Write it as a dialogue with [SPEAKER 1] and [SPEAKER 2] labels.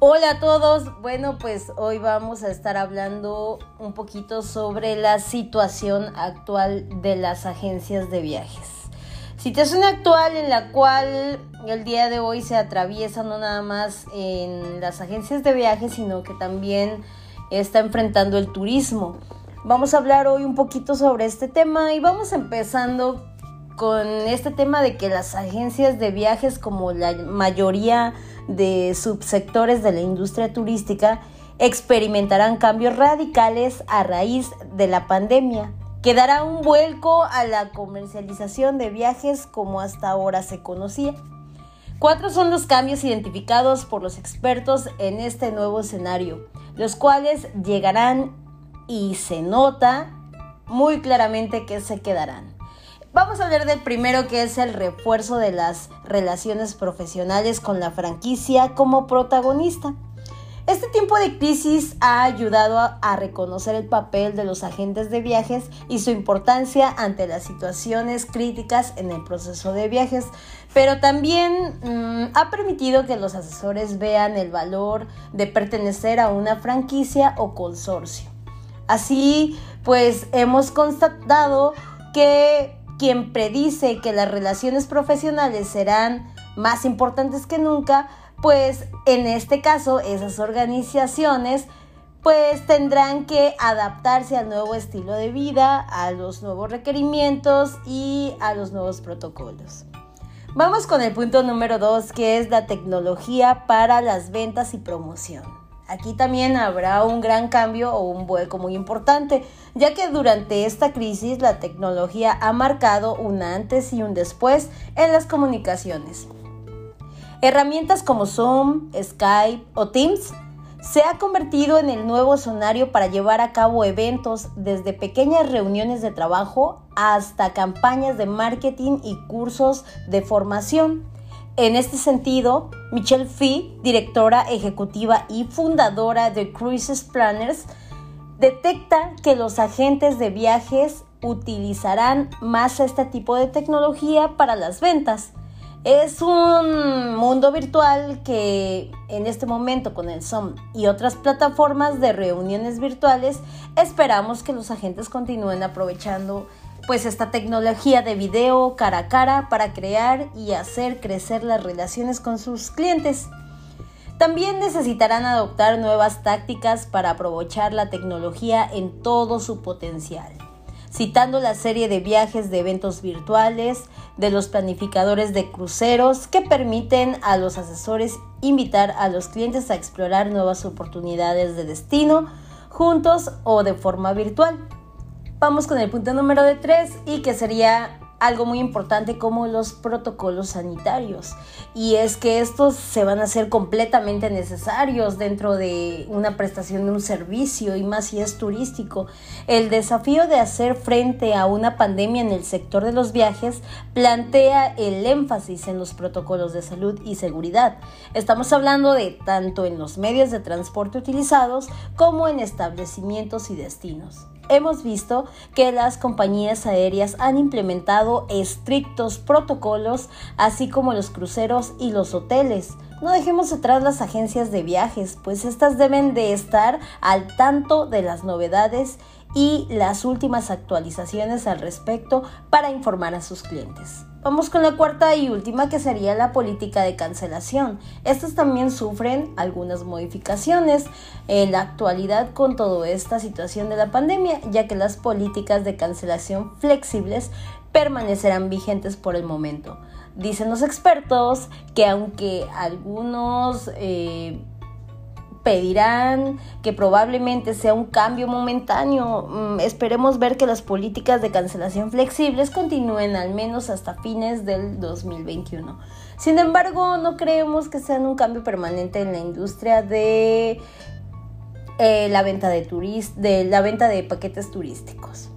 [SPEAKER 1] Hola a todos, bueno pues hoy vamos a estar hablando un poquito sobre la situación actual de las agencias de viajes. Situación actual en la cual el día de hoy se atraviesa no nada más en las agencias de viajes, sino que también está enfrentando el turismo. Vamos a hablar hoy un poquito sobre este tema y vamos empezando con este tema de que las agencias de viajes, como la mayoría de subsectores de la industria turística, experimentarán cambios radicales a raíz de la pandemia, que dará un vuelco a la comercialización de viajes como hasta ahora se conocía. Cuatro son los cambios identificados por los expertos en este nuevo escenario, los cuales llegarán y se nota muy claramente que se quedarán. Vamos a hablar del primero que es el refuerzo de las relaciones profesionales con la franquicia como protagonista. Este tiempo de crisis ha ayudado a, reconocer el papel de los agentes de viajes y su importancia ante las situaciones críticas en el proceso de viajes, pero también mm, ha permitido que los asesores vean el valor de pertenecer a una franquicia o consorcio. Así, pues hemos constatado que quien predice que las relaciones profesionales serán más importantes que nunca, pues en este caso esas organizaciones pues tendrán que adaptarse al nuevo estilo de vida, a los nuevos requerimientos y a los nuevos protocolos. Vamos con el punto número dos, que es la tecnología para las ventas y promoción. Aquí también habrá un gran cambio o un vuelco muy importante, ya que durante esta crisis la tecnología ha marcado un antes y un después en las comunicaciones. Herramientas como Zoom, Skype o Teams se ha convertido en el nuevo escenario para llevar a cabo eventos desde pequeñas reuniones de trabajo hasta campañas de marketing y cursos de formación. En este sentido, Michelle Fee, directora ejecutiva y fundadora de Cruises Planners, detecta que los agentes de viajes utilizarán más este tipo de tecnología para las ventas. Es un mundo virtual que en este momento con el Zoom y otras plataformas de reuniones virtuales esperamos que los agentes continúen aprovechando pues esta tecnología de video cara a cara para crear y hacer crecer las relaciones con sus clientes. También necesitarán adoptar nuevas tácticas para aprovechar la tecnología en todo su potencial, citando la serie de viajes de eventos virtuales, de los planificadores de cruceros que permiten a los asesores invitar a los clientes a explorar nuevas oportunidades de destino juntos o de forma virtual. Vamos con el punto número de tres y que sería algo muy importante como los protocolos sanitarios. Y es que estos se van a hacer completamente necesarios dentro de una prestación de un servicio y más si es turístico. El desafío de hacer frente a una pandemia en el sector de los viajes plantea el énfasis en los protocolos de salud y seguridad. Estamos hablando de tanto en los medios de transporte utilizados como en establecimientos y destinos hemos visto que las compañías aéreas han implementado estrictos protocolos, así como los cruceros y los hoteles. No dejemos atrás las agencias de viajes, pues estas deben de estar al tanto de las novedades y las últimas actualizaciones al respecto para informar a sus clientes. Vamos con la cuarta y última que sería la política de cancelación. Estas también sufren algunas modificaciones en la actualidad con toda esta situación de la pandemia, ya que las políticas de cancelación flexibles permanecerán vigentes por el momento. Dicen los expertos que aunque algunos... Eh, pedirán que probablemente sea un cambio momentáneo. Mm, esperemos ver que las políticas de cancelación flexibles continúen al menos hasta fines del 2021. Sin embargo, no creemos que sean un cambio permanente en la industria de eh, la venta de, de la venta de paquetes turísticos.